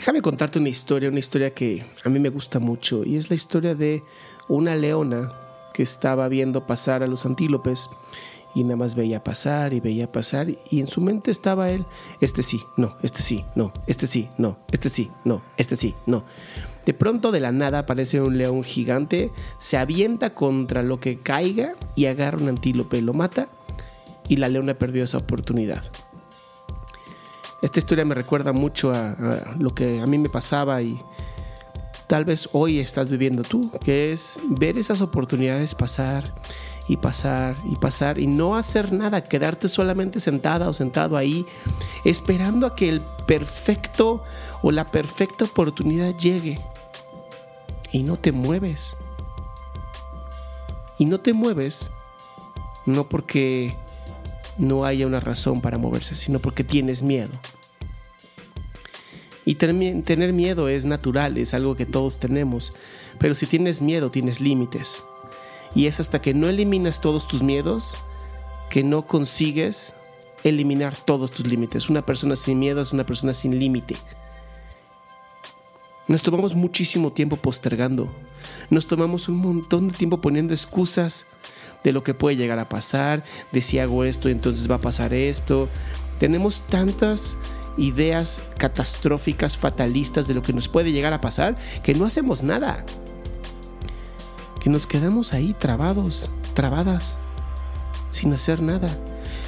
Déjame contarte una historia, una historia que a mí me gusta mucho y es la historia de una leona que estaba viendo pasar a los antílopes y nada más veía pasar y veía pasar y en su mente estaba él, este sí, no, este sí, no, este sí, no, este sí, no, este sí, no. De pronto de la nada aparece un león gigante, se avienta contra lo que caiga y agarra un antílope, lo mata y la leona perdió esa oportunidad. Esta historia me recuerda mucho a, lo que a mí me pasaba y tal vez hoy estás viviendo tú, que es ver esas oportunidades pasar y pasar y pasar y no hacer nada, quedarte solamente sentada o sentado ahí esperando a que el perfecto o la perfecta oportunidad llegue y no te mueves. Y no te mueves no porque no haya una razón para moverse, sino porque tienes miedo. Y tener miedo es natural, es algo que todos tenemos, pero si tienes miedo tienes límites. Y es hasta que no eliminas todos tus miedos que no consigues eliminar todos tus límites. Una persona sin miedo es una persona sin límite. Nos tomamos muchísimo tiempo postergando. Nos tomamos un montón de tiempo poniendo excusas de lo que puede llegar a pasar, de si hago esto, entonces va a pasar esto. Tenemos tantas ideas catastróficas, fatalistas de lo que nos puede llegar a pasar, que no hacemos nada. Que nos quedamos ahí trabados, trabadas, sin hacer nada.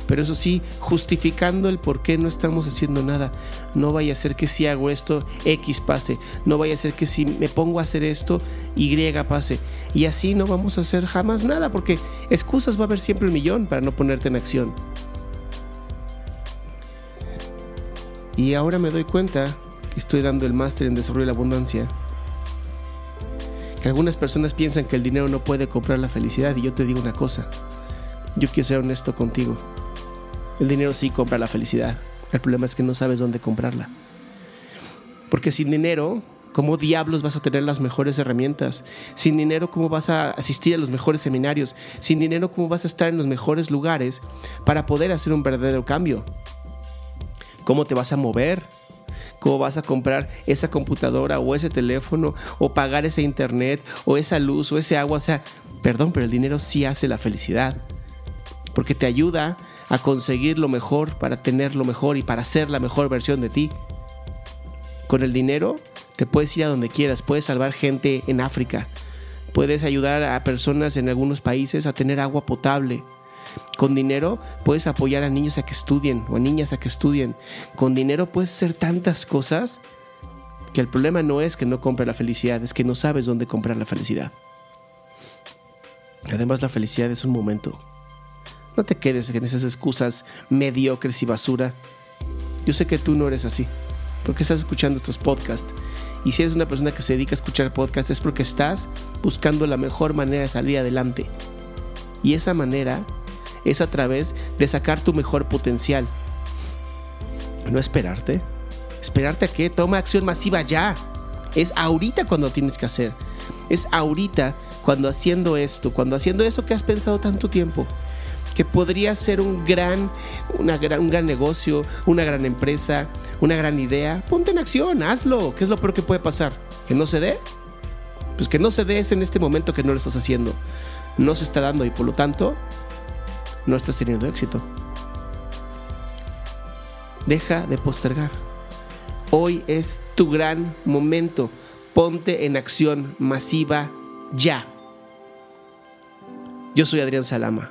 Pero eso sí, justificando el por qué no estamos haciendo nada. No vaya a ser que si hago esto, X pase. No vaya a ser que si me pongo a hacer esto, Y pase. Y así no vamos a hacer jamás nada, porque excusas va a haber siempre un millón para no ponerte en acción. Y ahora me doy cuenta que estoy dando el máster en desarrollo de la abundancia. Que algunas personas piensan que el dinero no puede comprar la felicidad y yo te digo una cosa. Yo quiero ser honesto contigo. El dinero sí compra la felicidad. El problema es que no sabes dónde comprarla. Porque sin dinero, ¿cómo diablos vas a tener las mejores herramientas? Sin dinero, ¿cómo vas a asistir a los mejores seminarios? Sin dinero, ¿cómo vas a estar en los mejores lugares para poder hacer un verdadero cambio? ¿Cómo te vas a mover? ¿Cómo vas a comprar esa computadora o ese teléfono o pagar ese internet o esa luz o ese agua? O sea, perdón, pero el dinero sí hace la felicidad. Porque te ayuda a conseguir lo mejor, para tener lo mejor y para ser la mejor versión de ti. Con el dinero te puedes ir a donde quieras, puedes salvar gente en África, puedes ayudar a personas en algunos países a tener agua potable, con dinero puedes apoyar a niños a que estudien o a niñas a que estudien. Con dinero puedes hacer tantas cosas que el problema no es que no compre la felicidad, es que no sabes dónde comprar la felicidad. Además la felicidad es un momento. No te quedes en esas excusas mediocres y basura. Yo sé que tú no eres así, porque estás escuchando estos podcasts. Y si eres una persona que se dedica a escuchar podcasts es porque estás buscando la mejor manera de salir adelante. Y esa manera es a través de sacar tu mejor potencial. No esperarte. Esperarte a que toma acción masiva ya. Es ahorita cuando tienes que hacer. Es ahorita cuando haciendo esto, cuando haciendo eso que has pensado tanto tiempo. Que podría ser un gran, una gran, un gran negocio, una gran empresa, una gran idea, ponte en acción, hazlo. ¿Qué es lo peor que puede pasar? ¿Que no se dé? Pues que no se dé es en este momento que no lo estás haciendo. No se está dando y por lo tanto no estás teniendo éxito. Deja de postergar. Hoy es tu gran momento. Ponte en acción masiva ya. Yo soy Adrián Salama,